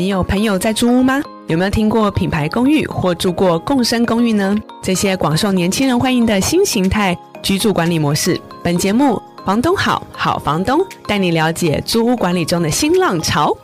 你有朋友在租屋吗？有没有听过品牌公寓或住过共生公寓呢？这些广受年轻人欢迎的新形态居住管理模式。本节目《房东好好房东》带你了解租屋管理中的新浪潮。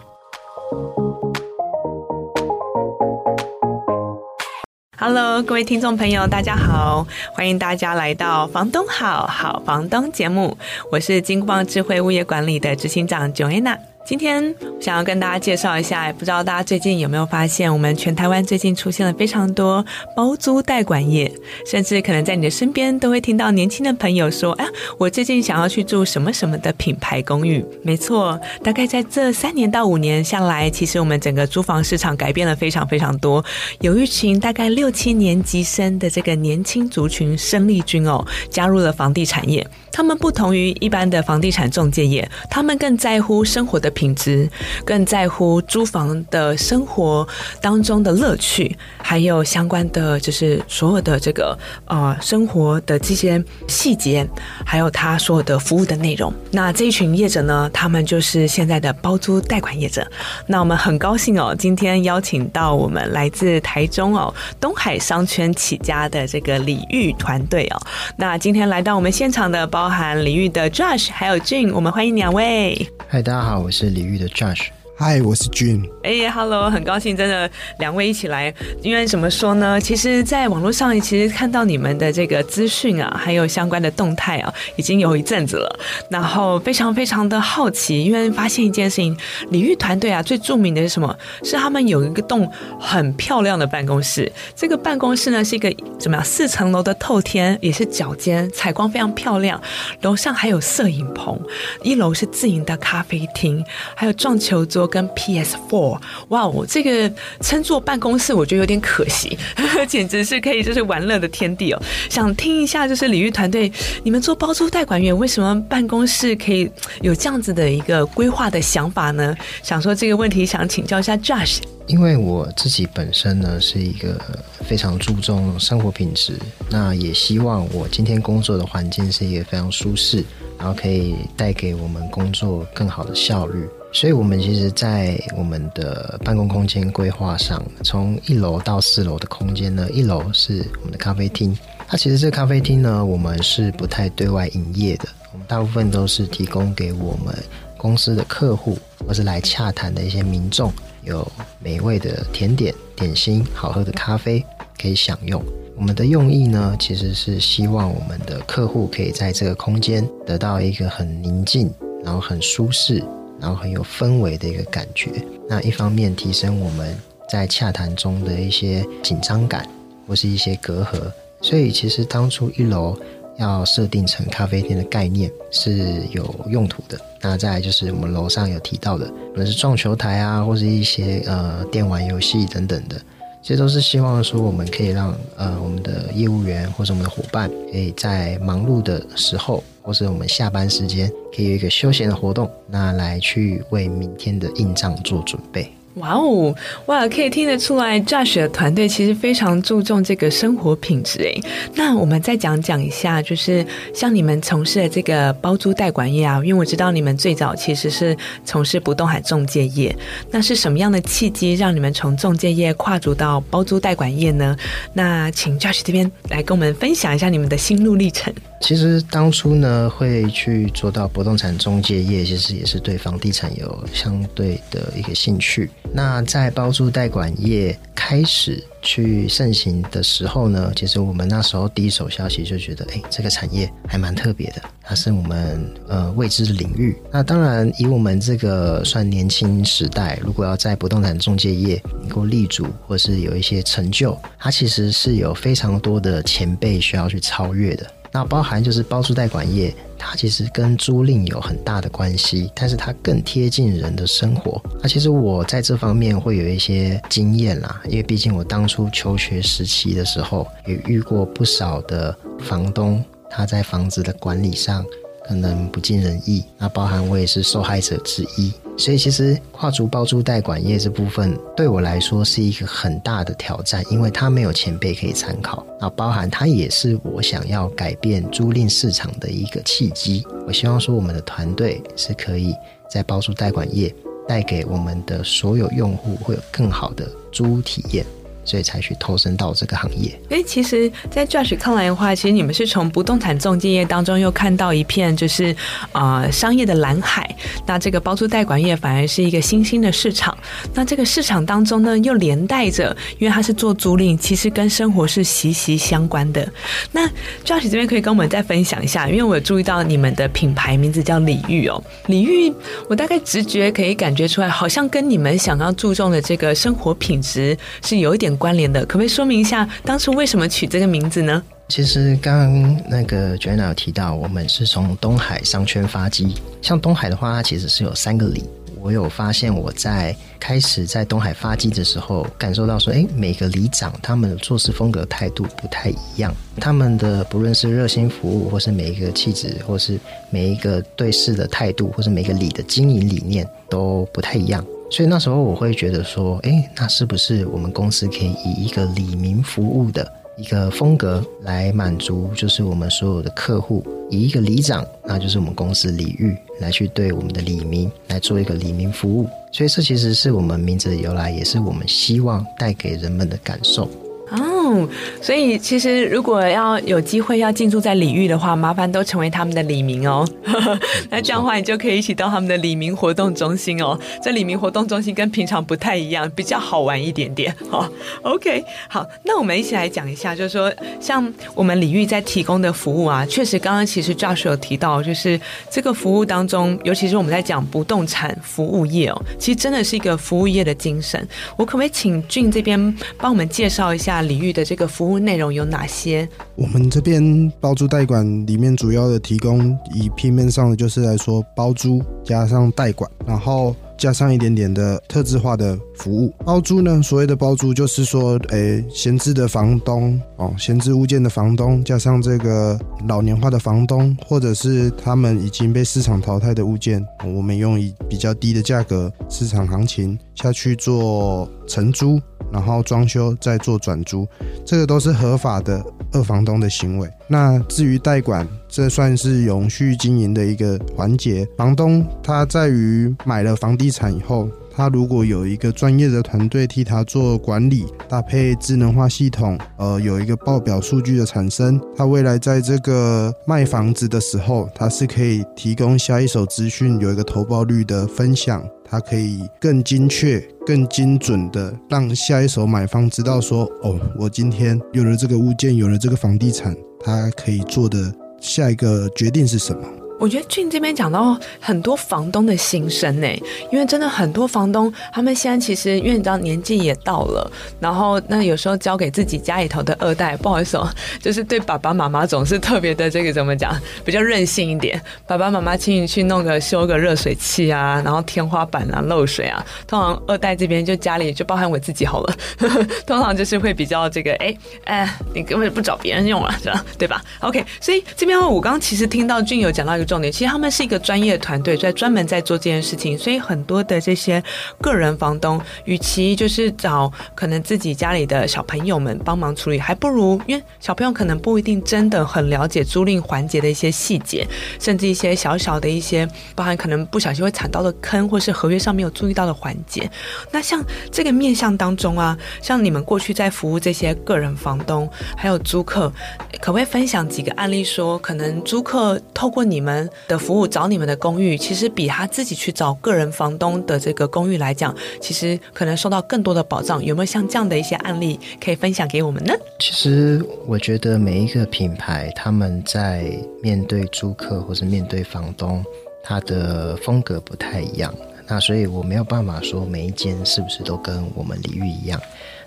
Hello，各位听众朋友，大家好，欢迎大家来到《房东好好房东》节目，我是金箍棒智慧物业管理的执行长 Joanna。今天想要跟大家介绍一下，不知道大家最近有没有发现，我们全台湾最近出现了非常多包租代管业，甚至可能在你的身边都会听到年轻的朋友说：“哎，我最近想要去住什么什么的品牌公寓。”没错，大概在这三年到五年下来，其实我们整个租房市场改变了非常非常多，有一群大概六七年级生的这个年轻族群生力军哦，加入了房地产业。他们不同于一般的房地产中介业，他们更在乎生活的品质，更在乎租房的生活当中的乐趣，还有相关的就是所有的这个呃生活的这些细节，还有他所有的服务的内容。那这一群业者呢，他们就是现在的包租贷款业者。那我们很高兴哦，今天邀请到我们来自台中哦东海商圈起家的这个李玉团队哦。那今天来到我们现场的包。含李玉的 Josh 还有 Jun，我们欢迎两位。嗨，大家好，我是领域的战士。嗨，我是 Jun。哎、，Hello，很高兴，真的两位一起来。因为怎么说呢？其实，在网络上，其实看到你们的这个资讯啊，还有相关的动态啊，已经有一阵子了。然后非常非常的好奇，因为发现一件事情，李玉团队啊，最著名的是什么？是他们有一个栋很漂亮的办公室。这个办公室呢，是一个怎么样？四层楼的透天，也是角间，采光非常漂亮。楼上还有摄影棚，一楼是自营的咖啡厅，还有撞球桌。跟 PS4，哇，我这个称作办公室，我觉得有点可惜，简直是可以就是玩乐的天地哦。想听一下，就是李玉团队，你们做包租代管员，为什么办公室可以有这样子的一个规划的想法呢？想说这个问题，想请教一下 Josh。因为我自己本身呢是一个非常注重生活品质，那也希望我今天工作的环境是一个非常舒适，然后可以带给我们工作更好的效率。所以，我们其实，在我们的办公空间规划上，从一楼到四楼的空间呢，一楼是我们的咖啡厅。那其实这个咖啡厅呢，我们是不太对外营业的，我们大部分都是提供给我们公司的客户或是来洽谈的一些民众，有美味的甜点、点心、好喝的咖啡可以享用。我们的用意呢，其实是希望我们的客户可以在这个空间得到一个很宁静，然后很舒适。然后很有氛围的一个感觉，那一方面提升我们在洽谈中的一些紧张感，或是一些隔阂。所以其实当初一楼要设定成咖啡厅的概念是有用途的。那再来就是我们楼上有提到的，不论是撞球台啊，或是一些呃电玩游戏等等的，这都是希望说我们可以让呃我们的业务员或者我们的伙伴可以在忙碌的时候。或是我们下班时间可以有一个休闲的活动，那来去为明天的硬仗做准备。哇哦，哇，可以听得出来，Josh 的团队其实非常注重这个生活品质诶。那我们再讲讲一下，就是像你们从事的这个包租代管业啊，因为我知道你们最早其实是从事不动产中介业，那是什么样的契机让你们从中介业跨足到包租代管业呢？那请 Josh 这边来跟我们分享一下你们的心路历程。其实当初呢，会去做到不动产中介业，其实也是对房地产有相对的一个兴趣。那在包租代管业开始去盛行的时候呢，其实我们那时候第一手消息就觉得，哎，这个产业还蛮特别的，它是我们呃未知的领域。那当然，以我们这个算年轻时代，如果要在不动产中介业能够立足，或是有一些成就，它其实是有非常多的前辈需要去超越的。那包含就是包租代管业，它其实跟租赁有很大的关系，但是它更贴近人的生活。那其实我在这方面会有一些经验啦，因为毕竟我当初求学时期的时候，也遇过不少的房东，他在房子的管理上可能不尽人意。那包含我也是受害者之一。所以其实跨足包租代管业这部分对我来说是一个很大的挑战，因为它没有前辈可以参考，那包含它也是我想要改变租赁市场的一个契机。我希望说我们的团队是可以在包租代管业带给我们的所有用户会有更好的租屋体验。所以才去投身到这个行业。哎，其实，在 Josh 看来的话，其实你们是从不动产中介业当中又看到一片就是啊、呃、商业的蓝海。那这个包租代管业反而是一个新兴的市场。那这个市场当中呢，又连带着，因为它是做租赁，其实跟生活是息息相关的。那 Josh 这边可以跟我们再分享一下，因为我有注意到你们的品牌名字叫礼遇哦。礼遇，我大概直觉可以感觉出来，好像跟你们想要注重的这个生活品质是有一点关联的，可不可以说明一下当初为什么取这个名字呢？其实刚刚那个 Joanna 有提到，我们是从东海商圈发迹。像东海的话，它其实是有三个里。我有发现，我在开始在东海发迹的时候，感受到说，哎，每个里长他们的做事风格态度不太一样，他们的不论是热心服务，或是每一个气质，或是每一个对事的态度，或是每个里的经营理念都不太一样。所以那时候我会觉得说，哎，那是不是我们公司可以以一个李明服务的一个风格来满足，就是我们所有的客户，以一个里长，那就是我们公司李玉来去对我们的李明来做一个李明服务。所以这其实是我们名字的由来，也是我们希望带给人们的感受啊。哦，所以其实如果要有机会要进驻在礼遇的话，麻烦都成为他们的李明哦。那这样的话，你就可以一起到他们的李明活动中心哦。这李明活动中心跟平常不太一样，比较好玩一点点。好，OK，好，那我们一起来讲一下，就是说，像我们礼遇在提供的服务啊，确实刚刚其实 Josh 有提到，就是这个服务当中，尤其是我们在讲不动产服务业哦，其实真的是一个服务业的精神。我可不可以请俊这边帮我们介绍一下？那礼遇的这个服务内容有哪些？我们这边包租代管里面主要的提供，以平面上的就是来说包租加上代管，然后。加上一点点的特质化的服务，包租呢，所谓的包租就是说，诶、闲置的房东哦，闲置物件的房东，加上这个老年化的房东，或者是他们已经被市场淘汰的物件，我们用以比较低的价格，市场行情下去做承租，然后装修再做转租，这个都是合法的二房东的行为。那至于代管，这算是永续经营的一个环节。房东他在于买了房地产以后，他如果有一个专业的团队替他做管理，搭配智能化系统，呃，有一个报表数据的产生，他未来在这个卖房子的时候，他是可以提供下一手资讯，有一个投报率的分享，他可以更精确、更精准的让下一手买方知道说，哦，我今天有了这个物件，有了这个房地产，他可以做的。下一个决定是什么？我觉得俊这边讲到很多房东的心声呢，因为真的很多房东，他们现在其实因为你知道年纪也到了，然后那有时候交给自己家里头的二代，不好意思哦，就是对爸爸妈妈总是特别的这个怎么讲，比较任性一点。爸爸妈妈请你去弄个修个热水器啊，然后天花板啊漏水啊，通常二代这边就家里就包含我自己好了，呵 呵通常就是会比较这个哎哎，你根本不找别人用了，是吧？对吧？OK，所以这边我刚刚其实听到俊有讲到一个。重点其实他们是一个专业团队，在专门在做这件事情，所以很多的这些个人房东，与其就是找可能自己家里的小朋友们帮忙处理，还不如因为小朋友可能不一定真的很了解租赁环节的一些细节，甚至一些小小的一些，包含可能不小心会踩到的坑，或是合约上没有注意到的环节。那像这个面向当中啊，像你们过去在服务这些个人房东还有租客，可不可以分享几个案例说，说可能租客透过你们。的服务找你们的公寓，其实比他自己去找个人房东的这个公寓来讲，其实可能受到更多的保障。有没有像这样的一些案例可以分享给我们呢？其实我觉得每一个品牌他们在面对租客或是面对房东，他的风格不太一样。那所以我没有办法说每一间是不是都跟我们礼遇一样。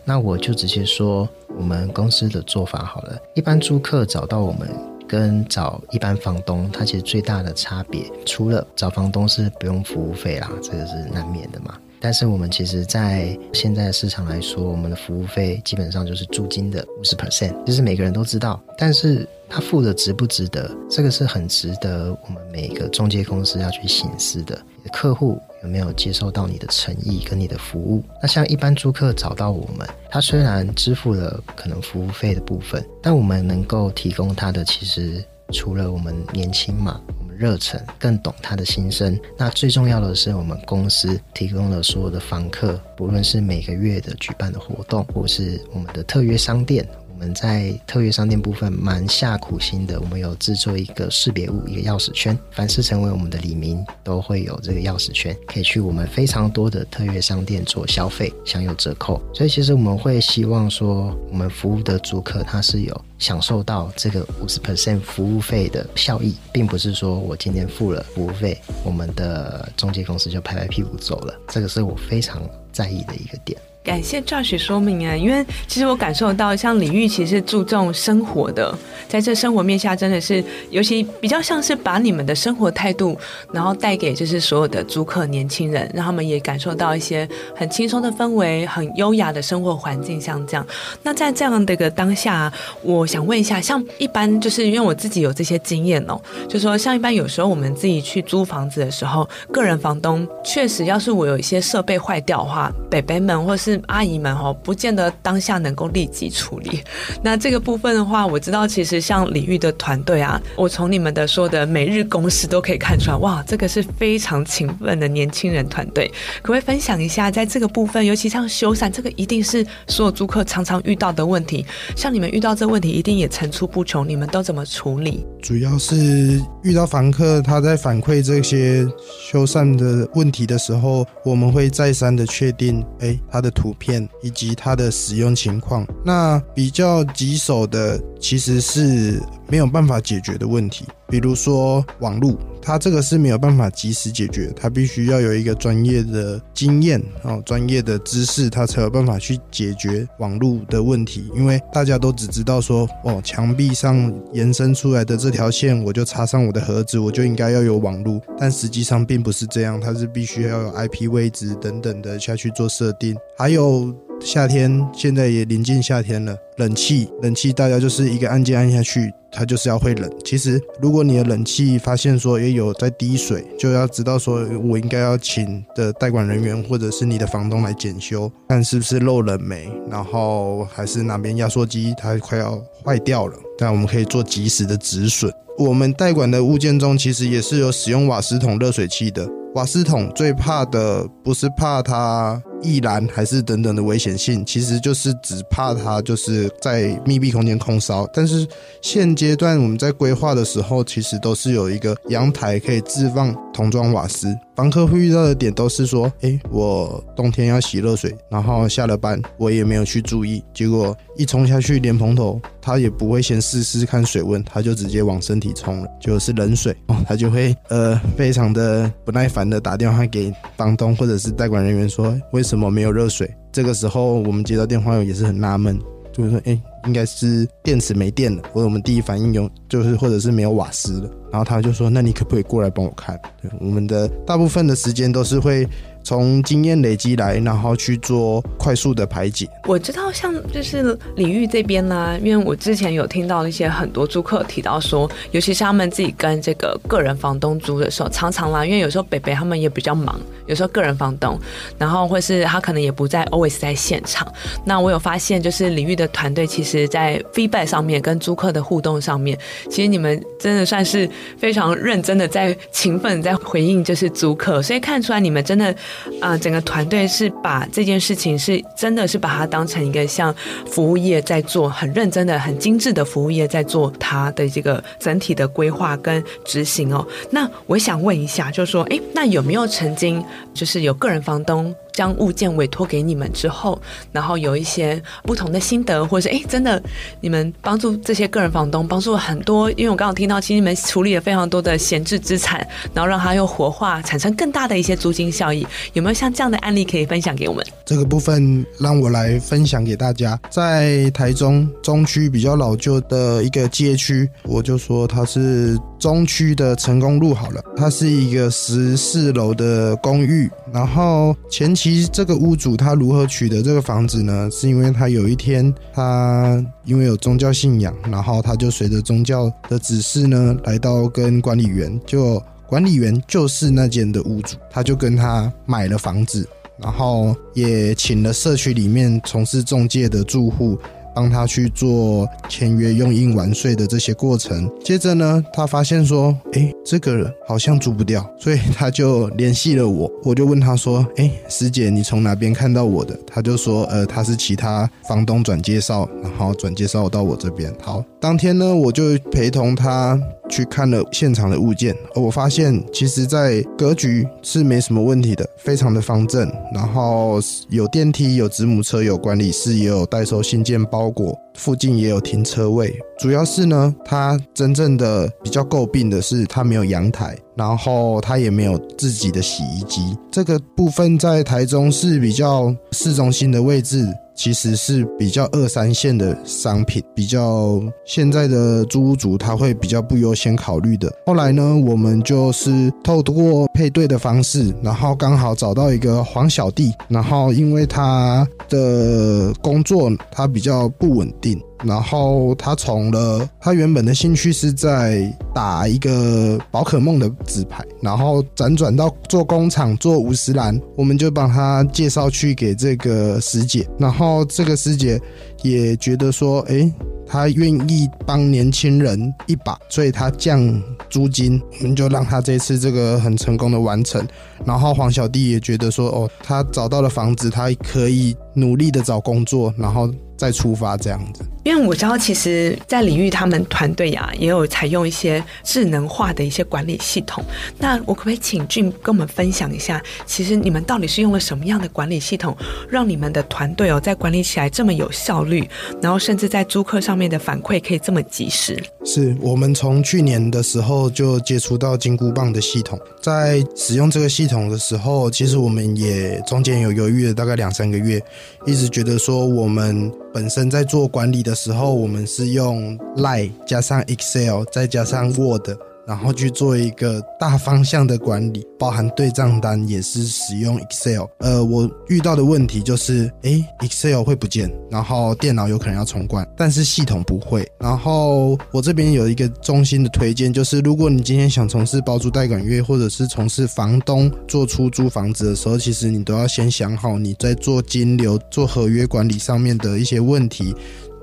那我就直接说我们公司的做法好了。一般租客找到我们。跟找一般房东，它其实最大的差别，除了找房东是不用服务费啦，这个是难免的嘛。但是我们其实，在现在市场来说，我们的服务费基本上就是租金的五十 percent，就是每个人都知道。但是他付的值不值得，这个是很值得我们每个中介公司要去省思的。客户有没有接受到你的诚意跟你的服务？那像一般租客找到我们，他虽然支付了可能服务费的部分，但我们能够提供他的，其实除了我们年轻嘛。我们热忱，更懂他的心声。那最重要的是，我们公司提供了所有的房客，不论是每个月的举办的活动，或是我们的特约商店。我们在特约商店部分蛮下苦心的，我们有制作一个识别物，一个钥匙圈，凡是成为我们的里民，都会有这个钥匙圈，可以去我们非常多的特约商店做消费，享有折扣。所以其实我们会希望说，我们服务的租客他是有享受到这个五十 percent 服务费的效益，并不是说我今天付了服务费，我们的中介公司就拍拍屁股走了。这个是我非常在意的一个点。感谢 Josh 说明啊，因为其实我感受到，像李玉其实注重生活的，在这生活面下，真的是尤其比较像是把你们的生活态度，然后带给就是所有的租客年轻人，让他们也感受到一些很轻松的氛围，很优雅的生活环境，像这样。那在这样的一个当下，我想问一下，像一般就是因为我自己有这些经验哦，就说像一般有时候我们自己去租房子的时候，个人房东确实要是我有一些设备坏掉的话，北北们或是阿姨们哈，不见得当下能够立即处理。那这个部分的话，我知道其实像李玉的团队啊，我从你们的说的每日公事都可以看出来，哇，这个是非常勤奋的年轻人团队。可不可以分享一下，在这个部分，尤其像修缮，这个一定是所有租客常常遇到的问题。像你们遇到这问题，一定也层出不穷，你们都怎么处理？主要是遇到房客他在反馈这些修缮的问题的时候，我们会再三的确定，哎，他的。图片以及它的使用情况，那比较棘手的其实是没有办法解决的问题，比如说网络，它这个是没有办法及时解决，它必须要有一个专业的经验哦，专业的知识，它才有办法去解决网络的问题。因为大家都只知道说，哦，墙壁上延伸出来的这条线，我就插上我的盒子，我就应该要有网络，但实际上并不是这样，它是必须要有 IP 位置等等的下去做设定，还有。夏天现在也临近夏天了，冷气，冷气大家就是一个按键按下去，它就是要会冷。其实如果你的冷气发现说也有在滴水，就要知道说我应该要请的代管人员或者是你的房东来检修，看是不是漏冷没，然后还是哪边压缩机它快要坏掉了，但我们可以做及时的止损。我们代管的物件中其实也是有使用瓦斯桶热水器的。瓦斯桶最怕的不是怕它易燃，还是等等的危险性，其实就是只怕它就是在密闭空间空烧。但是现阶段我们在规划的时候，其实都是有一个阳台可以置放桶装瓦斯。房客会遇到的点都是说，哎，我冬天要洗热水，然后下了班我也没有去注意，结果一冲下去莲蓬头，他也不会先试试看水温，他就直接往身体冲了，就是冷水哦，他就会呃非常的不耐烦的打电话给房东或者是代管人员说，为么没有热水？这个时候我们接到电话也是很纳闷，就是说，哎，应该是电池没电了，或者我们第一反应有就是或者是没有瓦斯了。然后他就说：“那你可不可以过来帮我看？”对，我们的大部分的时间都是会。从经验累积来，然后去做快速的排解。我知道，像就是李玉这边呢、因为我之前有听到一些很多租客提到说，尤其是他们自己跟这个个人房东租的时候，常常啦，因为有时候北北他们也比较忙，有时候个人房东，然后或是他可能也不在 always 在现场。那我有发现，就是李玉的团队，其实在 feedback 上面跟租客的互动上面，其实你们真的算是非常认真的在勤奋在回应，就是租客，所以看出来你们真的。啊、整个团队是把这件事情是真的是把它当成一个像服务业在做，很认真的、很精致的服务业在做它的这个整体的规划跟执行哦。那我想问一下，就是说，哎，那有没有曾经就是有个人房东？将物件委托给你们之后，然后有一些不同的心得，或者是哎，真的你们帮助这些个人房东帮助很多，因为我刚刚听到，其实你们处理了非常多的闲置资产，然后让它又活化，产生更大的一些租金效益。有没有像这样的案例可以分享给我们？这个部分让我来分享给大家。在台中中区比较老旧的一个街区，我就说它是中区的成功路好了，它是一个十四楼的公寓，然后前期。这个屋主他如何取得这个房子呢？是因为他有一天，他因为有宗教信仰，然后他就随着宗教的指示呢，来到跟管理员，就管理员就是那间的屋主，他就跟他买了房子，然后也请了社区里面从事中介的住户。帮他去做签约、用印完税的这些过程。接着呢，他发现说，哎，这个好像租不掉，所以他就联系了我。我就问他说：“哎，师姐，你从哪边看到我的？”他就说：“呃，他是其他房东转介绍，然后转介绍到我这边。”好，当天呢，我就陪同他去看了现场的物件，而我发现其实在格局是没什么问题的，非常的方正，然后有电梯，有子母车，有管理室，也有代收信件包裹。附近也有停车位，主要是呢，它真正的比较诟病的是它没有阳台，然后它也没有自己的洗衣机。这个部分在台中是比较市中心的位置。其实是比较二三线的商品，比较现在的租屋族他会比较不优先考虑的。后来呢，我们就是透过配对的方式，然后刚好找到一个黄小弟，然后因为他的工作他比较不稳定。然后他从了他原本的兴趣是在打一个宝可梦的纸牌，然后辗转到做工厂做五十岚，我们就帮他介绍去给这个师姐，然后这个师姐也觉得说，哎，他愿意帮年轻人一把，所以他降租金，我们就让他这次这个很成功的完成。然后黄小弟也觉得说，哦，他找到了房子，他可以努力的找工作，然后。再出发这样子，因为我知道，其实，在李玉他们团队呀，也有采用一些智能化的一些管理系统。那我可不可以请俊跟我们分享一下，其实你们到底是用了什么样的管理系统，让你们的团队哦，在管理起来这么有效率，然后甚至在租客上面的反馈可以这么及时？是我们从去年的时候就接触到金箍棒的系统，在使用这个系统的时候，其实我们也中间有犹豫了大概两三个月，一直觉得说我们。本身在做管理的的时候，我们是用 Line 加上 Excel 再加上 Word。然后去做一个大方向的管理，包含对账单也是使用 Excel。呃，我遇到的问题就是，诶，Excel 会不见，然后电脑有可能要重灌，但是系统不会。然后我这边有一个衷心的推荐，就是如果你今天想从事包租代管业，或者是从事房东做出租房子的时候，其实你都要先想好你在做金流、做合约管理上面的一些问题。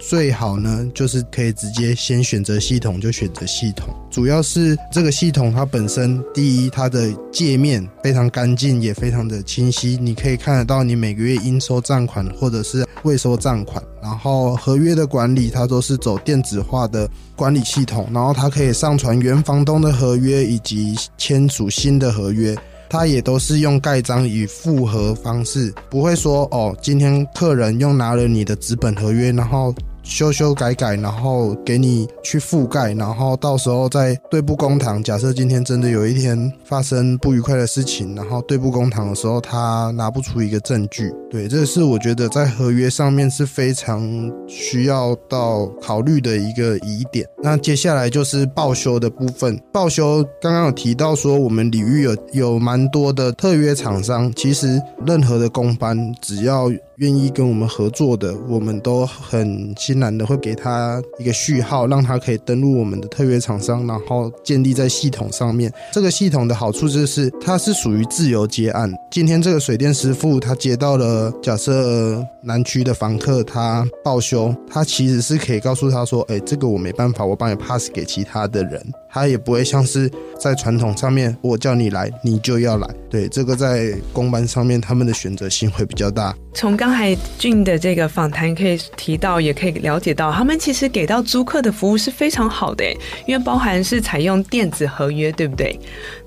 最好呢，就是可以直接先选择系统就选择系统，主要是这个系统它本身，第一，它的界面非常干净，也非常的清晰，你可以看得到你每个月应收账款或者是未收账款，然后合约的管理它都是走电子化的管理系统，然后它可以上传原房东的合约以及签署新的合约，它也都是用盖章与复核方式，不会说哦，今天客人又拿了你的纸本合约，然后。修修改改，然后给你去覆盖，然后到时候再对簿公堂。假设今天真的有一天发生不愉快的事情，然后对簿公堂的时候，他拿不出一个证据。对，这是我觉得在合约上面是非常需要到考虑的一个疑点。那接下来就是报修的部分。报修刚刚有提到说，我们领域有有蛮多的特约厂商，其实任何的工班只要。愿意跟我们合作的，我们都很男的会给他一个序号，让他可以登录我们的特约厂商，然后建立在系统上面。这个系统的好处就是它是属于自由接案。今天这个水电师傅他接到了假设南区的房客他报修，他其实是可以告诉他说：“哎，这个我没办法，我帮你 pass 给其他的人。”他也不会像是在传统上面，我叫你来，你就要来。对，这个在公班上面，他们的选择性会比较大。从刚才俊的这个访谈可以提到，也可以了解到，他们其实给到租客的服务是非常好的，因为包含是采用电子合约，对不对？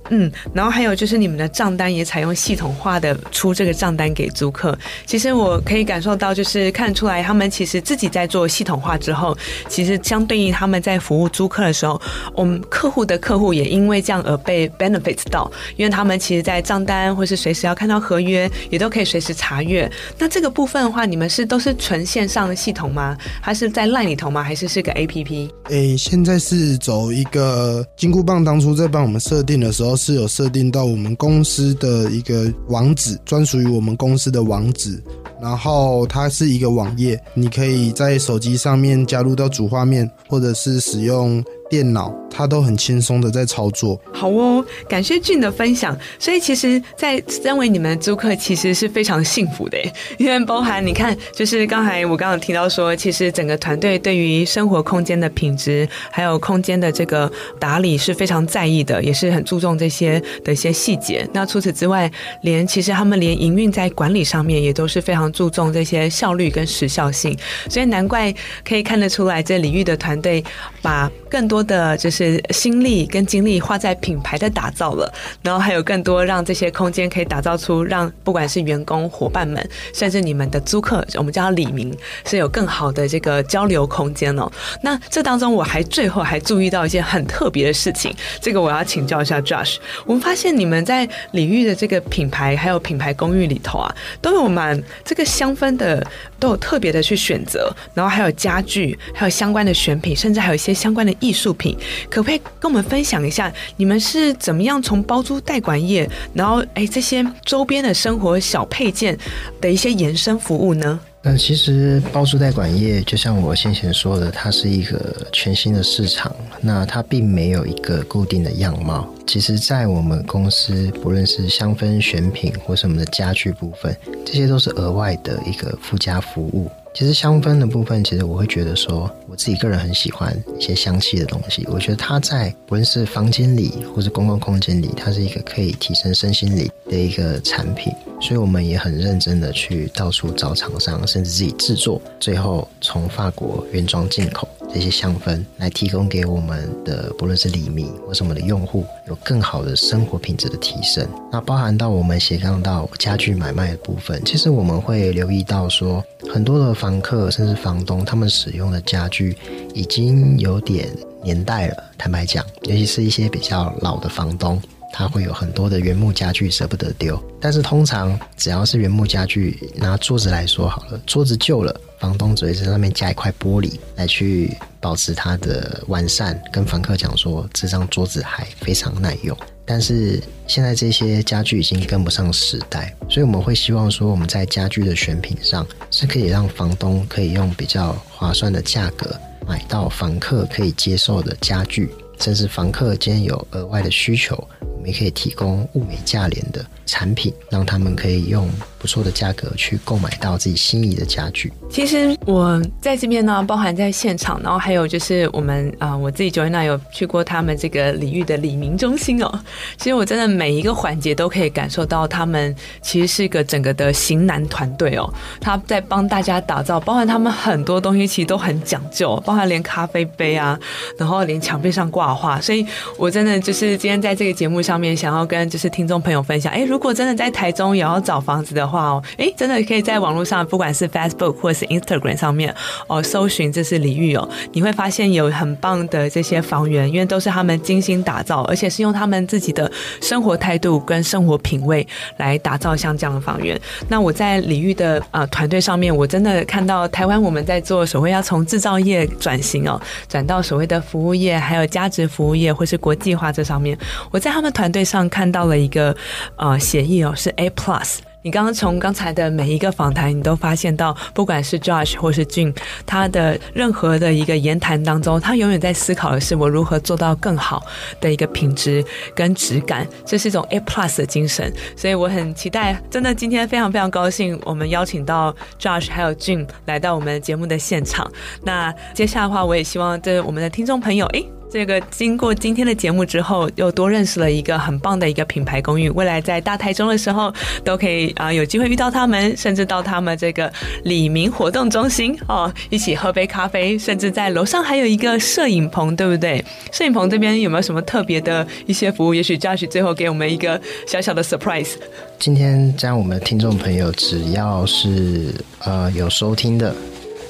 嗯，然后还有就是你们的账单也采用系统化的出这个账单给租客。其实我可以感受到，就是看出来他们其实自己在做系统化之后，其实相对应他们在服务租客的时候，我们客户的客户也因为这样而被 benefit 到，因为他们其实在账单或是随时要看到合约，也都可以随时查阅。那这个部分的话，你们是都是纯线上的系统吗？还是在赖里头吗？还是是个 APP？诶，现在是走一个金箍棒当初在帮我们设定的时候。都是有设定到我们公司的一个网址，专属于我们公司的网址。然后它是一个网页，你可以在手机上面加入到主画面，或者是使用电脑，它都很轻松的在操作。好哦，感谢俊的分享。所以其实，在身为你们的租客，其实是非常幸福的，因为包含你看，就是刚才我刚刚提到说，其实整个团队对于生活空间的品质，还有空间的这个打理是非常在意的，也是很注重这些的一些细节。那除此之外，连其实他们连营运在管理上面也都是非常注重这些效率跟时效性，所以难怪可以看得出来，这礼遇的团队把更多的就是心力跟精力花在品牌的打造了，然后还有更多让这些空间可以打造出让不管是员工伙伴们，甚至你们的租客，我们叫李明，是有更好的这个交流空间哦。那这当中我还最后还注意到一件很特别的事情，这个我要请教一下 Josh。我们发现你们在礼遇的这个品牌还有品牌公寓里头啊，都有蛮这个香氛的都有特别的去选择，然后还有家具，还有相关的选品，甚至还有一些相关的艺术品，可不可以跟我们分享一下，你们是怎么样从包租代管业，然后哎这些周边的生活小配件的一些延伸服务呢？那其实包租代管业，就像我先前说的，它是一个全新的市场，那它并没有一个固定的样貌。其实，在我们公司，不论是香氛选品或是我们的家具部分，这些都是额外的一个附加服务。其实香氛的部分，其实我会觉得说，我自己个人很喜欢一些香气的东西。我觉得它在不论是房间里或是公共空间里，它是一个可以提升身心灵的一个产品。所以我们也很认真的去到处找厂商，甚至自己制作，最后从法国原装进口这些香氛，来提供给我们的不论是里民或是我们的用户，有更好的生活品质的提升。那包含到我们斜杠到家具买卖的部分，其实我们会留意到说，很多的房客甚至房东，他们使用的家具已经有点年代了。坦白讲，尤其是一些比较老的房东。他会有很多的原木家具舍不得丢，但是通常只要是原木家具，拿桌子来说好了，桌子旧了，房东只会在上面加一块玻璃来去保持它的完善，跟房客讲说这张桌子还非常耐用。但是现在这些家具已经跟不上时代，所以我们会希望说我们在家具的选品上是可以让房东可以用比较划算的价格买到房客可以接受的家具，甚至房客今天有额外的需求。也可以提供物美价廉的产品，让他们可以用不错的价格去购买到自己心仪的家具。其实我在这边呢，包含在现场，然后还有就是我们啊、我自己 Joanna 有去过他们这个礼遇的李明中心哦。其实我真的每一个环节都可以感受到，他们其实是一个整个的型男团队哦。他在帮大家打造，包含他们很多东西其实都很讲究，包含连咖啡杯啊，然后连墙壁上挂画。所以我真的就是今天在这个节目上。面想要跟就是听众朋友分享，哎，如果真的在台中也要找房子的话哦，哎，真的可以在网络上，不管是 Facebook 或是 Instagram 上面哦，搜寻这是李玉哦，你会发现有很棒的这些房源，因为都是他们精心打造，而且是用他们自己的生活态度跟生活品味来打造像这样的房源。那我在李玉的呃团队上面，我真的看到台湾我们在做所谓要从制造业转型哦，转到所谓的服务业，还有价值服务业或是国际化这上面，我在他们。团队上看到了一个呃协议哦，是 A Plus。你刚刚从刚才的每一个访谈，你都发现到，不管是 Josh 或是 Jim，他的任何的一个言谈当中，他永远在思考的是我如何做到更好的一个品质跟质感，这是一种 A Plus 的精神。所以我很期待，真的今天非常非常高兴，我们邀请到 Josh 还有 Jim 来到我们节目的现场。那接下来的话，我也希望这我们的听众朋友，诶。这个经过今天的节目之后，又多认识了一个很棒的一个品牌公寓。未来在大台中的时候，都可以啊、有机会遇到他们，甚至到他们这个李明活动中心哦，一起喝杯咖啡，甚至在楼上还有一个摄影棚，对不对？摄影棚这边有没有什么特别的一些服务？也许 Josh 最后给我们一个小小的 surprise。今天将我们的听众朋友，只要是呃有收听的。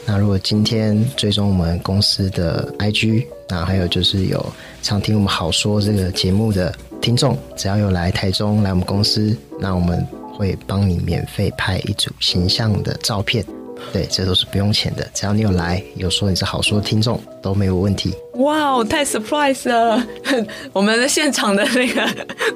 那如果今天追踪我们公司的 IG，那还有就是有常听我们好说这个节目的听众，只要有来台中来我们公司，那我们会帮你免费拍一组形象的照片。对，这都是不用钱的，只要你有来，有说你是好说的听众，都没有问题。哇哦，太 surprise 了！我们的现场的那个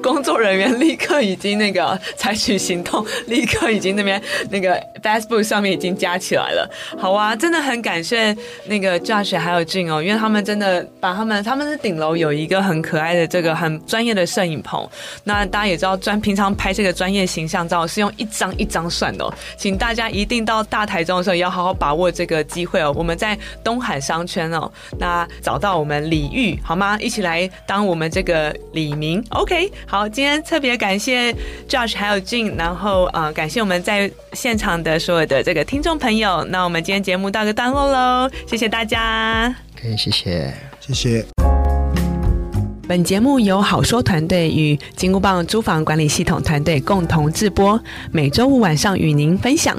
工作人员立刻已经那个采取行动，立刻已经那边那个 Facebook 上面已经加起来了。好啊，真的很感谢那个 Josh 还有 Jin 哦，因为他们真的把他们他们的顶楼有一个很可爱的这个很专业的摄影棚。那大家也知道，专平常拍这个专业形象照是用一张一张算的哦，请大家一定到大台中的时候要好好把握这个机会哦。我们在东海商圈哦，那找到。我们李玉好吗？一起来当我们这个李明，OK？好，今天特别感谢 Josh 还有 Jing，然后啊、呃，感谢我们在现场的所有的这个听众朋友。那我们今天节目到个段落喽，谢谢大家。可以，谢谢，谢谢。本节目由好说团队与金箍棒租房管理系统团队共同制播，每周五晚上与您分享。